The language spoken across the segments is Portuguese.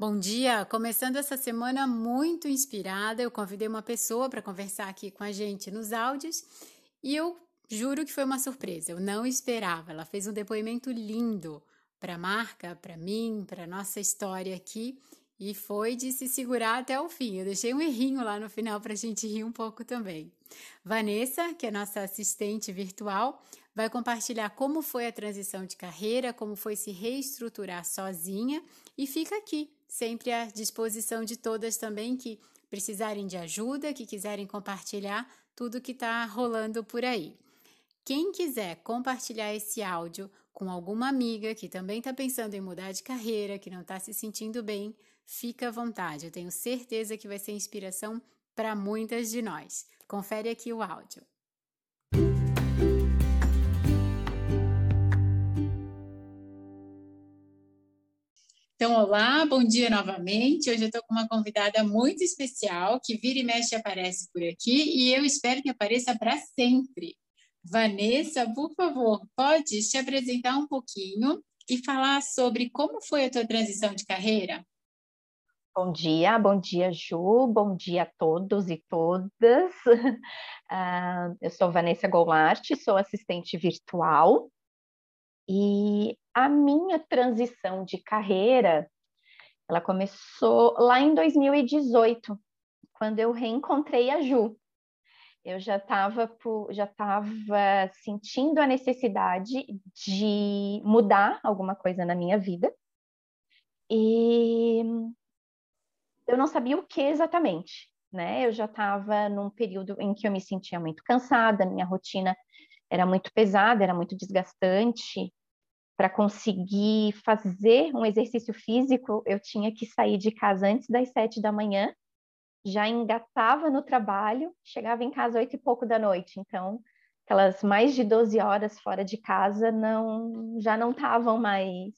Bom dia! Começando essa semana muito inspirada, eu convidei uma pessoa para conversar aqui com a gente nos áudios e eu juro que foi uma surpresa, eu não esperava. Ela fez um depoimento lindo para a marca, para mim, para nossa história aqui e foi de se segurar até o fim. Eu deixei um errinho lá no final para a gente rir um pouco também. Vanessa, que é nossa assistente virtual, vai compartilhar como foi a transição de carreira, como foi se reestruturar sozinha e fica aqui sempre à disposição de todas também que precisarem de ajuda, que quiserem compartilhar tudo que está rolando por aí. Quem quiser compartilhar esse áudio com alguma amiga que também está pensando em mudar de carreira, que não está se sentindo bem, fica à vontade. Eu tenho certeza que vai ser inspiração para muitas de nós. Confere aqui o áudio. Então, olá, bom dia novamente. Hoje eu estou com uma convidada muito especial que vira e mexe aparece por aqui e eu espero que apareça para sempre. Vanessa, por favor, pode te apresentar um pouquinho e falar sobre como foi a tua transição de carreira? Bom dia, bom dia, Ju, bom dia a todos e todas. Uh, eu sou Vanessa Goulart, sou assistente virtual e a minha transição de carreira, ela começou lá em 2018, quando eu reencontrei a Ju. Eu já estava já estava sentindo a necessidade de mudar alguma coisa na minha vida. E eu não sabia o que exatamente, né? Eu já estava num período em que eu me sentia muito cansada, minha rotina era muito pesada, era muito desgastante, para conseguir fazer um exercício físico, eu tinha que sair de casa antes das sete da manhã, já engatava no trabalho, chegava em casa oito e pouco da noite. Então, aquelas mais de 12 horas fora de casa não já não estavam mais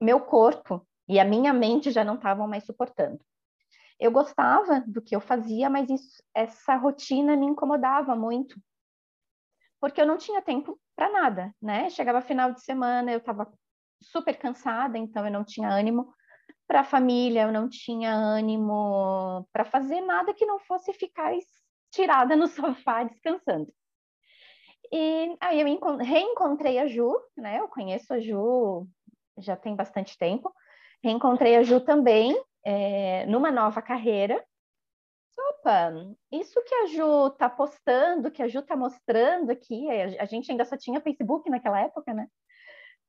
meu corpo e a minha mente já não estavam mais suportando. Eu gostava do que eu fazia, mas isso, essa rotina me incomodava muito, porque eu não tinha tempo para nada, né? Chegava final de semana, eu estava super cansada, então eu não tinha ânimo para a família, eu não tinha ânimo para fazer nada que não fosse ficar tirada no sofá descansando. E aí eu reencontrei a Ju, né? Eu conheço a Ju já tem bastante tempo. Reencontrei a Ju também é, numa nova carreira, opa, isso que a Ju tá postando, que a Ju tá mostrando aqui, a gente ainda só tinha Facebook naquela época, né?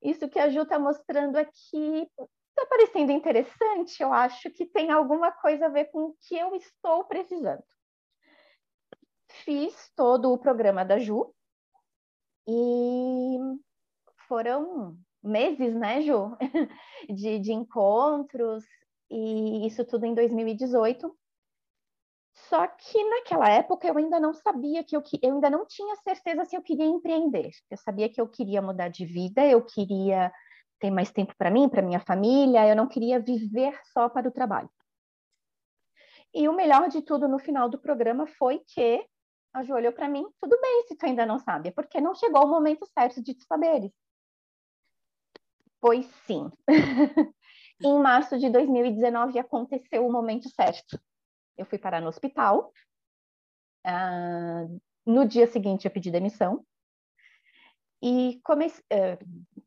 Isso que a Ju tá mostrando aqui tá parecendo interessante, eu acho que tem alguma coisa a ver com o que eu estou precisando. Fiz todo o programa da Ju e foram meses, né, Ju, de, de encontros, e isso tudo em 2018. Só que naquela época eu ainda não sabia que eu, eu ainda não tinha certeza se eu queria empreender. Eu sabia que eu queria mudar de vida, eu queria ter mais tempo para mim, para minha família, eu não queria viver só para o trabalho. E o melhor de tudo no final do programa foi que a Ju olhou para mim, tudo bem se tu ainda não sabe, porque não chegou o momento certo de te saberes. Pois sim. em março de 2019 aconteceu o momento certo eu fui parar no hospital. Uh, no dia seguinte, eu pedi demissão. E comecei, uh,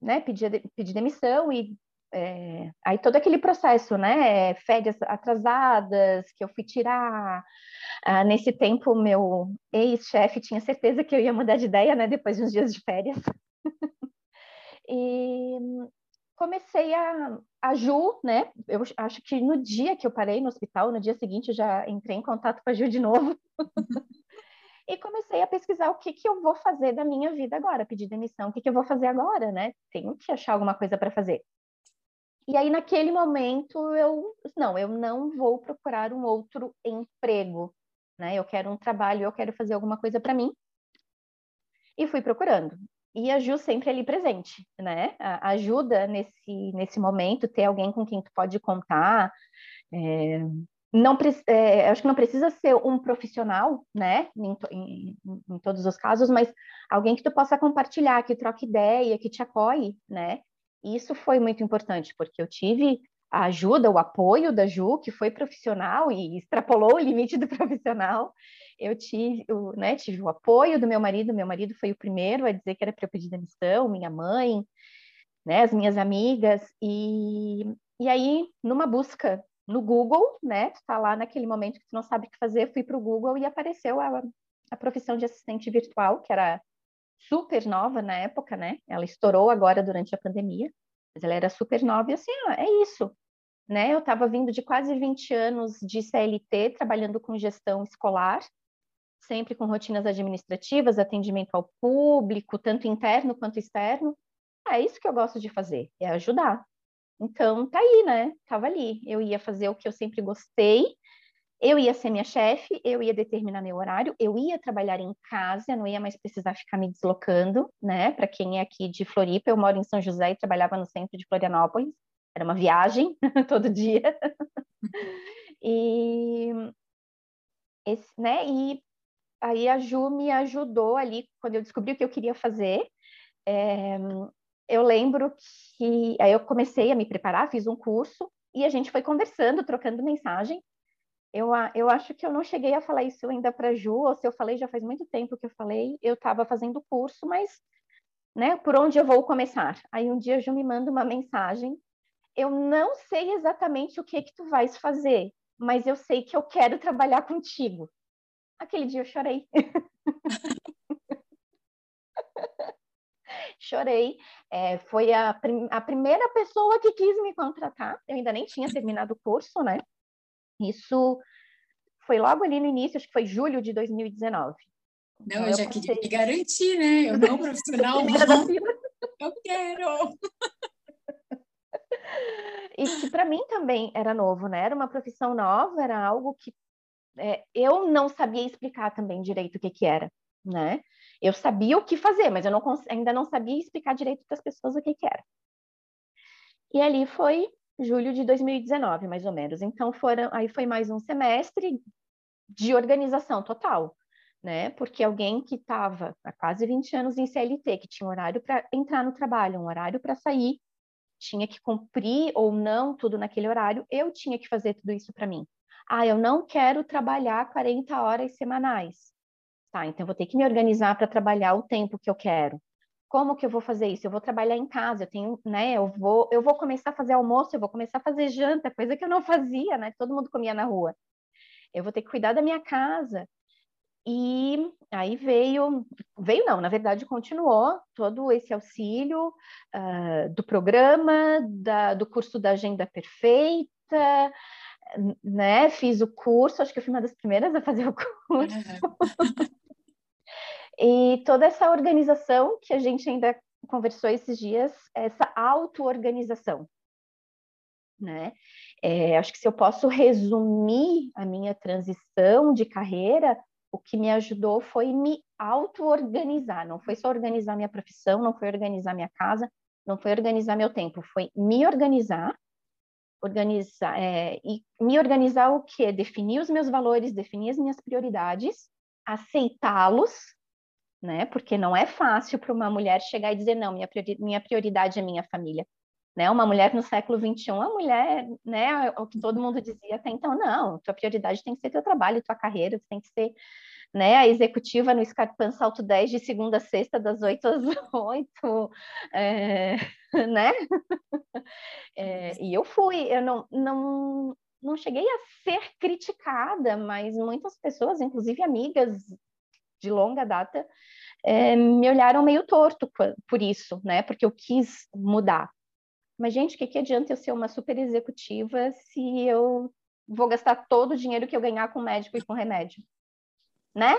né, pedi, pedi demissão e é, aí todo aquele processo, né, férias atrasadas que eu fui tirar. Ah, nesse tempo, meu ex-chefe tinha certeza que eu ia mudar de ideia, né, depois de uns dias de férias. e comecei a, a Ju, né? Eu acho que no dia que eu parei no hospital, no dia seguinte, eu já entrei em contato com a Ju de novo. e comecei a pesquisar o que, que eu vou fazer da minha vida agora, pedir demissão, o que, que eu vou fazer agora, né? Tenho que achar alguma coisa para fazer. E aí, naquele momento, eu, não, eu não vou procurar um outro emprego, né? Eu quero um trabalho, eu quero fazer alguma coisa para mim. E fui procurando e a Ju sempre ali presente, né? Ajuda nesse, nesse momento, ter alguém com quem tu pode contar. É, não, é, acho que não precisa ser um profissional, né? Em, em, em, todos os casos, mas alguém que tu possa compartilhar, que troque ideia, que te apoie, né? Isso foi muito importante, porque eu tive a ajuda, o apoio da Ju, que foi profissional e extrapolou o limite do profissional. Eu tive, eu, né, tive o apoio do meu marido, meu marido foi o primeiro a dizer que era para eu pedir demissão, minha mãe, né, as minhas amigas, e, e aí, numa busca no Google, né, tu tá lá naquele momento que tu não sabe o que fazer, fui para o Google e apareceu a, a profissão de assistente virtual, que era super nova na época, né, ela estourou agora durante a pandemia, mas ela era super nova e assim, ó, é isso, né? Eu estava vindo de quase 20 anos de CLT, trabalhando com gestão escolar, sempre com rotinas administrativas, atendimento ao público, tanto interno quanto externo. É isso que eu gosto de fazer, é ajudar. Então, tá aí, né? Tava ali. Eu ia fazer o que eu sempre gostei, eu ia ser minha chefe, eu ia determinar meu horário, eu ia trabalhar em casa, não ia mais precisar ficar me deslocando, né? Para quem é aqui de Floripa, eu moro em São José e trabalhava no centro de Florianópolis, era uma viagem todo dia. e, esse, né? E aí a Ju me ajudou ali quando eu descobri o que eu queria fazer. É, eu lembro que aí eu comecei a me preparar, fiz um curso e a gente foi conversando, trocando mensagem. Eu, eu acho que eu não cheguei a falar isso ainda para Ju, ou se eu falei já faz muito tempo que eu falei, eu estava fazendo curso, mas, né, por onde eu vou começar? Aí um dia a Ju me manda uma mensagem, eu não sei exatamente o que que tu vais fazer, mas eu sei que eu quero trabalhar contigo. Aquele dia eu chorei. chorei. É, foi a, prim a primeira pessoa que quis me contratar. Eu ainda nem tinha terminado o curso, né? Isso foi logo ali no início, acho que foi julho de 2019. Não, então, eu, eu já passei... queria me garantir, né? Eu não profissional, não. Eu quero! E que para mim também era novo, né? Era uma profissão nova, era algo que é, eu não sabia explicar também direito o que, que era, né? Eu sabia o que fazer, mas eu não, ainda não sabia explicar direito para as pessoas o que, que era. E ali foi julho de 2019, mais ou menos. Então foram, aí foi mais um semestre de organização total, né? Porque alguém que estava há quase 20 anos em CLT, que tinha horário para entrar no trabalho, um horário para sair, tinha que cumprir ou não tudo naquele horário, eu tinha que fazer tudo isso para mim. Ah, eu não quero trabalhar 40 horas semanais. Tá, então vou ter que me organizar para trabalhar o tempo que eu quero. Como que eu vou fazer isso? Eu vou trabalhar em casa, eu tenho, né, eu vou, eu vou começar a fazer almoço, eu vou começar a fazer janta, coisa que eu não fazia, né? Todo mundo comia na rua. Eu vou ter que cuidar da minha casa. E aí veio, veio não, na verdade continuou todo esse auxílio uh, do programa, da, do curso da Agenda Perfeita, né? Fiz o curso, acho que eu fui uma das primeiras a fazer o curso. e toda essa organização que a gente ainda conversou esses dias, essa auto-organização, né? É, acho que se eu posso resumir a minha transição de carreira, o que me ajudou foi me auto-organizar. Não foi só organizar minha profissão, não foi organizar minha casa, não foi organizar meu tempo, foi me organizar organizar é, e me organizar o que definir os meus valores definir as minhas prioridades aceitá-los né porque não é fácil para uma mulher chegar e dizer não minha priori minha prioridade é minha família né uma mulher no século 21 a mulher né o que todo mundo dizia até então não tua prioridade tem que ser teu trabalho tua carreira tem que ser né, a executiva no Scarpan Salto 10 de segunda a sexta, das 8 às 8, é, né? É, e eu fui, eu não, não, não cheguei a ser criticada, mas muitas pessoas, inclusive amigas de longa data, é, me olharam meio torto por isso, né? Porque eu quis mudar. Mas, gente, o que, que adianta eu ser uma super executiva se eu vou gastar todo o dinheiro que eu ganhar com médico e com remédio? né?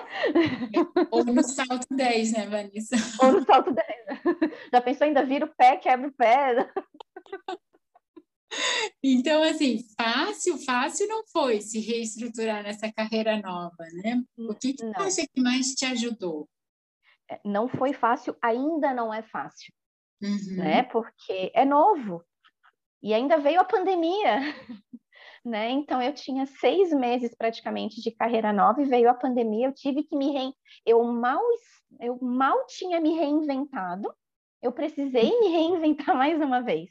Ou no salto 10, né, Vanessa? Ou no salto 10. Já pensou ainda vira o pé, quebra o pé? Então, assim, fácil, fácil não foi se reestruturar nessa carreira nova, né? O que, que você acha que mais te ajudou? É, não foi fácil, ainda não é fácil, uhum. né? Porque é novo e ainda veio a pandemia né? Então eu tinha seis meses praticamente de carreira nova e veio a pandemia, eu tive que me rein... eu mal eu mal tinha me reinventado, eu precisei me reinventar mais uma vez.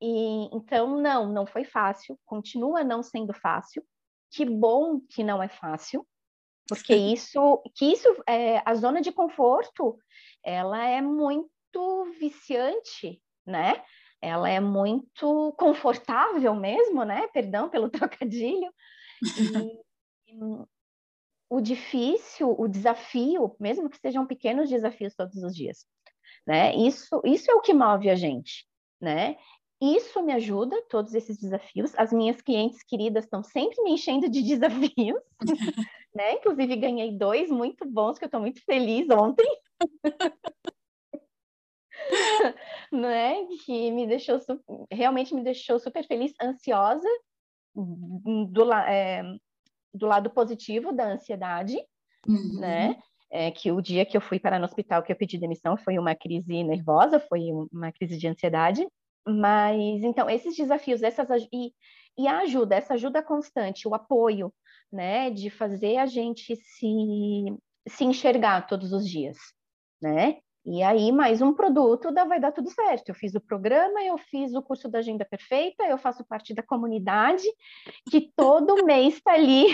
E então não, não foi fácil, continua não sendo fácil. Que bom que não é fácil, porque isso, que isso, é, a zona de conforto, ela é muito viciante, né? Ela é muito confortável mesmo, né? Perdão pelo trocadilho. E, o difícil, o desafio, mesmo que sejam pequenos desafios todos os dias, né? Isso, isso é o que move a gente, né? Isso me ajuda, todos esses desafios. As minhas clientes queridas estão sempre me enchendo de desafios, né? Inclusive ganhei dois muito bons que eu estou muito feliz ontem. né? Que me deixou realmente me deixou super feliz, ansiosa do, é, do lado positivo da ansiedade, uhum. né? É, que o dia que eu fui parar no hospital que eu pedi demissão foi uma crise nervosa, foi uma crise de ansiedade. Mas então esses desafios, essas e, e a ajuda, essa ajuda constante, o apoio, né, de fazer a gente se se enxergar todos os dias, né? E aí, mais um produto, da, vai dar tudo certo. Eu fiz o programa, eu fiz o curso da Agenda Perfeita, eu faço parte da comunidade, que todo mês está ali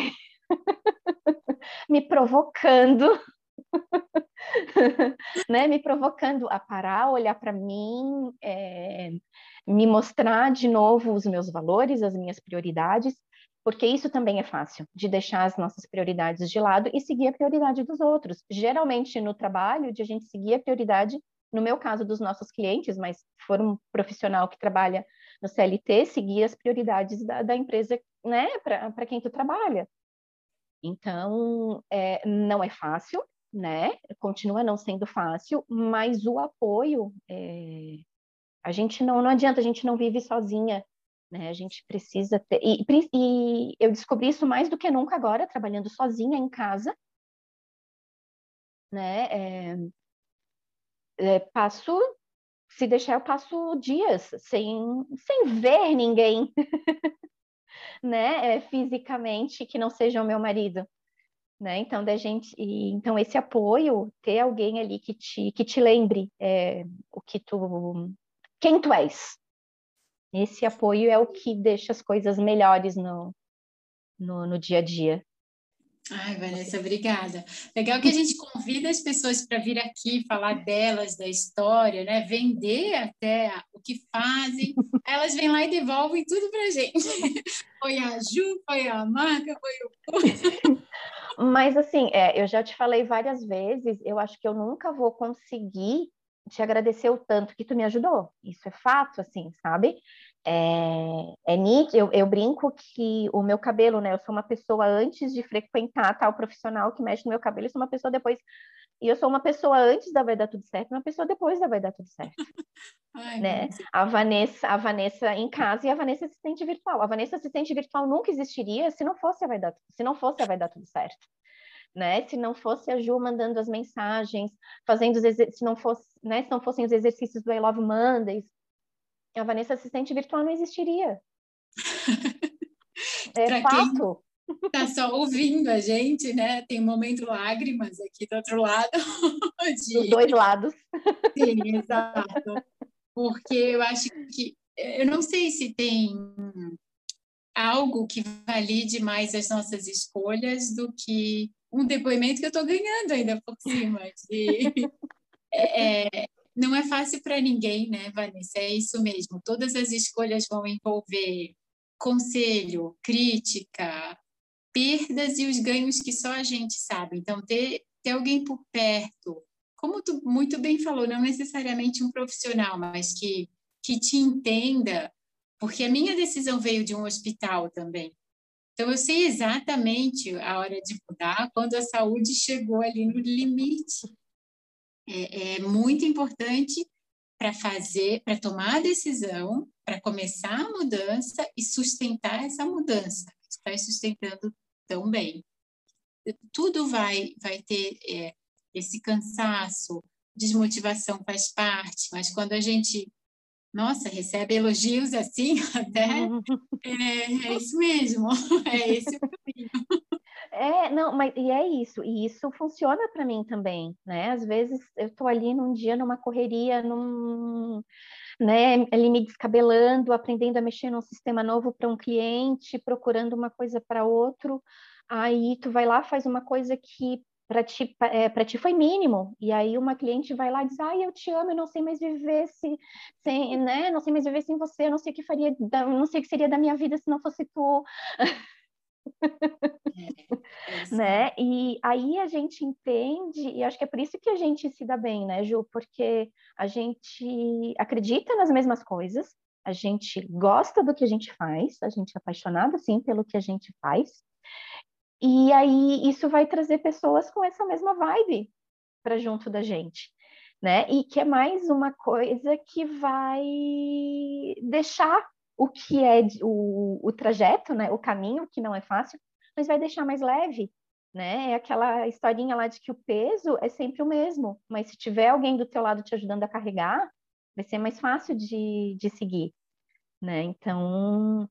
me provocando, né? Me provocando a parar, olhar para mim, é, me mostrar de novo os meus valores, as minhas prioridades, porque isso também é fácil, de deixar as nossas prioridades de lado e seguir a prioridade dos outros. Geralmente no trabalho, de a gente seguir a prioridade, no meu caso, dos nossos clientes, mas for um profissional que trabalha no CLT, seguir as prioridades da, da empresa, né, para quem tu trabalha. Então, é, não é fácil, né? Continua não sendo fácil, mas o apoio, é... a gente não, não adianta, a gente não vive sozinha né? A gente precisa ter. E, e eu descobri isso mais do que nunca agora, trabalhando sozinha em casa. Né? É, é, passo, se deixar, eu passo dias sem, sem ver ninguém, né? É, fisicamente, que não seja o meu marido. Né? Então, da gente, e, então esse apoio, ter alguém ali que te, que te lembre é, o que tu, quem tu és, esse apoio é o que deixa as coisas melhores no, no, no dia a dia. Ai, Vanessa, obrigada. Legal que a gente convida as pessoas para vir aqui falar delas, da história, né? Vender até o que fazem. Elas vêm lá e devolvem tudo para a gente. Foi a Ju, foi a marca, foi o. Mas assim, é, eu já te falei várias vezes, eu acho que eu nunca vou conseguir te agradecer o tanto que tu me ajudou. Isso é fato, assim, sabe? É, é nítido, eu, eu, brinco que o meu cabelo, né? Eu sou uma pessoa antes de frequentar tal profissional que mexe no meu cabelo, eu sou uma pessoa depois. E eu sou uma pessoa antes da vai dar tudo certo, uma pessoa depois da vai dar tudo certo. Ai, né? A Vanessa, a Vanessa em casa e a Vanessa assistente virtual. A Vanessa assistente virtual nunca existiria se não fosse a vai dar, se não fosse a vai dar tudo certo né? Se não fosse a Ju mandando as mensagens, fazendo os se não fosse, né? Se não fossem os exercícios do I Love Mondays, a Vanessa assistente virtual não existiria. é fato. Tá só ouvindo a gente, né? Tem um momento lágrimas aqui do outro lado. De... Dos dois lados. Sim, exato. Porque eu acho que eu não sei se tem algo que valide mais as nossas escolhas do que um depoimento que eu estou ganhando ainda por cima. De, é, não é fácil para ninguém, né, Vanessa? É isso mesmo. Todas as escolhas vão envolver conselho, crítica, perdas e os ganhos que só a gente sabe. Então, ter, ter alguém por perto, como tu muito bem falou, não necessariamente um profissional, mas que, que te entenda, porque a minha decisão veio de um hospital também. Então, eu sei exatamente a hora de mudar quando a saúde chegou ali no limite. É, é muito importante para fazer, para tomar a decisão, para começar a mudança e sustentar essa mudança. Está sustentando tão bem. Tudo vai, vai ter é, esse cansaço, desmotivação faz parte, mas quando a gente nossa, recebe elogios assim até. É, é isso mesmo, é esse o caminho. É, não, mas e é isso, e isso funciona para mim também, né? Às vezes eu estou ali num dia numa correria, num né, ali me descabelando, aprendendo a mexer num sistema novo para um cliente, procurando uma coisa para outro. Aí tu vai lá, faz uma coisa que para ti, é, ti foi mínimo. E aí uma cliente vai lá e diz: "Ai, eu te amo, eu não sei mais viver se, sem, né? Não sei mais viver sem você, eu não sei o que faria, não sei o que seria da minha vida se não fosse tu". É, é né? E aí a gente entende, e acho que é por isso que a gente se dá bem, né, Ju? Porque a gente acredita nas mesmas coisas, a gente gosta do que a gente faz, a gente é apaixonado, sim, pelo que a gente faz, e aí isso vai trazer pessoas com essa mesma vibe para junto da gente, né? E que é mais uma coisa que vai deixar o que é o, o trajeto, né? O caminho que não é fácil, mas vai deixar mais leve, né? É aquela historinha lá de que o peso é sempre o mesmo, mas se tiver alguém do teu lado te ajudando a carregar, vai ser mais fácil de, de seguir, né? Então,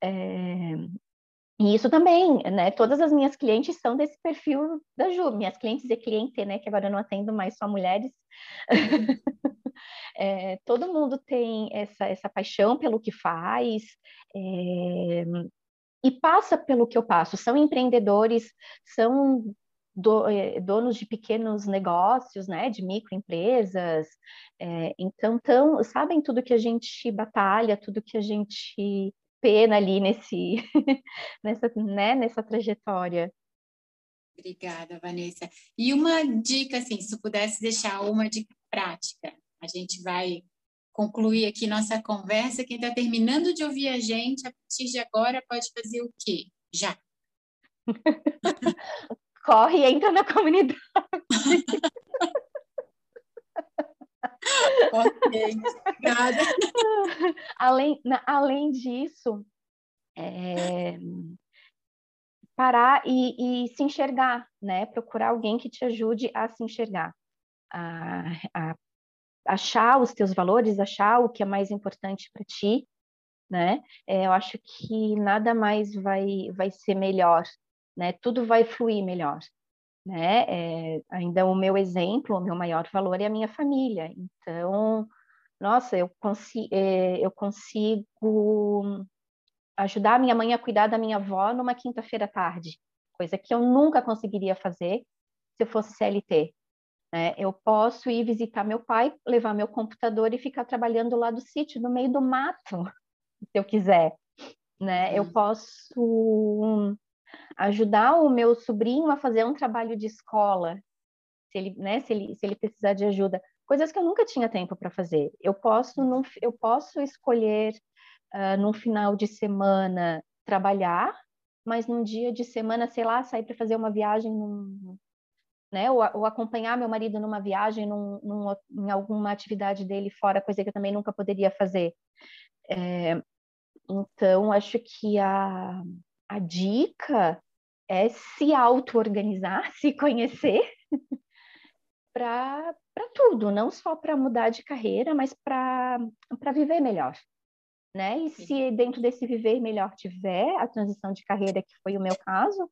é, e isso também, né? Todas as minhas clientes são desse perfil da Ju, minhas clientes e cliente, né? Que agora eu não atendo mais só mulheres. é, todo mundo tem essa, essa paixão pelo que faz é, e passa pelo que eu passo. São empreendedores, são do, é, donos de pequenos negócios, né? De microempresas. É, então, tão, sabem tudo que a gente batalha, tudo que a gente pena ali nesse, nessa, né, nessa trajetória. Obrigada, Vanessa. E uma dica, assim, se pudesse deixar uma dica prática, a gente vai concluir aqui nossa conversa. Quem está terminando de ouvir a gente, a partir de agora, pode fazer o quê? Já. Corre e entra na comunidade. ok, obrigada. Além, na, além disso, é, parar e, e, se enxergar, né? Procurar alguém que te ajude a se enxergar, a, a achar os teus valores, achar o que é mais importante para ti, né? É, eu acho que nada mais vai, vai ser melhor, né? Tudo vai fluir melhor né? É, ainda o meu exemplo, o meu maior valor é a minha família. Então, nossa, eu, consi é, eu consigo ajudar a minha mãe a cuidar da minha avó numa quinta-feira à tarde, coisa que eu nunca conseguiria fazer se eu fosse CLT. Né? Eu posso ir visitar meu pai, levar meu computador e ficar trabalhando lá do sítio, no meio do mato, se eu quiser. Né? Eu uhum. posso ajudar o meu sobrinho a fazer um trabalho de escola, se ele, né, se ele, se ele precisar de ajuda, coisas que eu nunca tinha tempo para fazer. Eu posso, num, eu posso escolher uh, num final de semana trabalhar, mas num dia de semana, sei lá, sair para fazer uma viagem num, né? Ou, ou, acompanhar meu marido numa viagem, num, num, em alguma atividade dele fora, coisa que eu também nunca poderia fazer. É, então, acho que a, a dica é se auto-organizar, se conhecer para tudo, não só para mudar de carreira, mas para viver melhor. Né? E se dentro desse viver melhor tiver a transição de carreira, que foi o meu caso,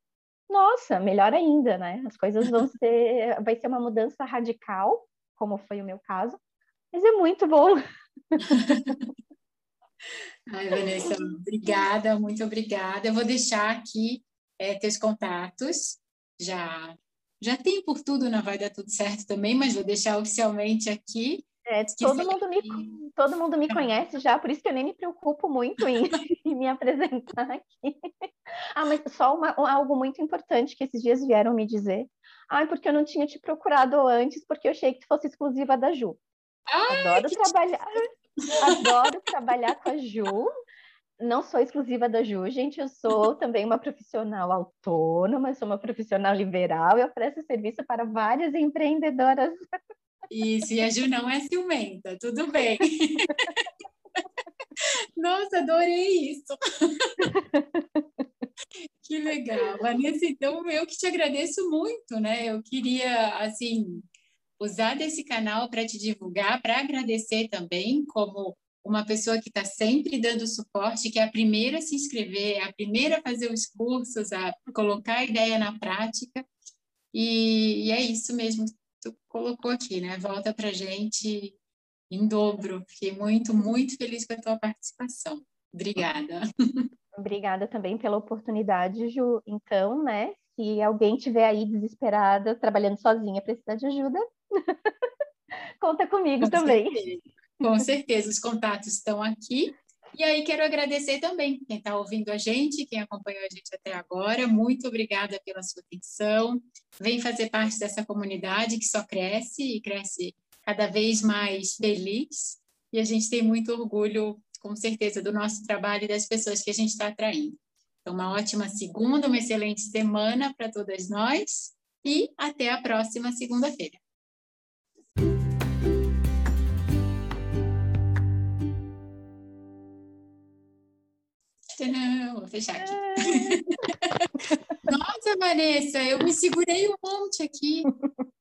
nossa, melhor ainda, né? As coisas vão ser, vai ser uma mudança radical, como foi o meu caso, mas é muito bom. Ai, Vanessa, obrigada, muito obrigada. Eu vou deixar aqui é, teus contatos. Já já tem por tudo, não vai dar tudo certo também, mas vou deixar oficialmente aqui. É, todo, mundo me, todo mundo me conhece já, por isso que eu nem me preocupo muito em, em me apresentar aqui. Ah, mas só uma, algo muito importante que esses dias vieram me dizer. Ah, porque eu não tinha te procurado antes, porque eu achei que tu fosse exclusiva da Ju. Ai, Adoro trabalhar. Adoro trabalhar com a Ju. Não sou exclusiva da Ju, gente. Eu sou também uma profissional autônoma, sou uma profissional liberal. Eu presto serviço para várias empreendedoras. Isso, e a Ju não é ciumenta, tudo bem. Nossa, adorei isso. Que legal. Vanessa, então eu que te agradeço muito, né? Eu queria, assim, usar desse canal para te divulgar, para agradecer também, como uma pessoa que está sempre dando suporte, que é a primeira a se inscrever, é a primeira a fazer os cursos, a colocar a ideia na prática. E, e é isso mesmo que tu colocou aqui, né? Volta para a gente em dobro. Fiquei muito, muito feliz com a tua participação. Obrigada. Obrigada também pela oportunidade, Ju. Então, né, se alguém tiver aí desesperada, trabalhando sozinha, precisar de ajuda, conta comigo com também. Certeza. Com certeza, os contatos estão aqui. E aí quero agradecer também quem está ouvindo a gente, quem acompanhou a gente até agora. Muito obrigada pela sua atenção. Vem fazer parte dessa comunidade que só cresce e cresce cada vez mais feliz. E a gente tem muito orgulho, com certeza, do nosso trabalho e das pessoas que a gente está atraindo. Então, uma ótima segunda, uma excelente semana para todas nós e até a próxima segunda-feira. Tcharam, vou fechar aqui. Nossa, Vanessa, eu me segurei um monte aqui.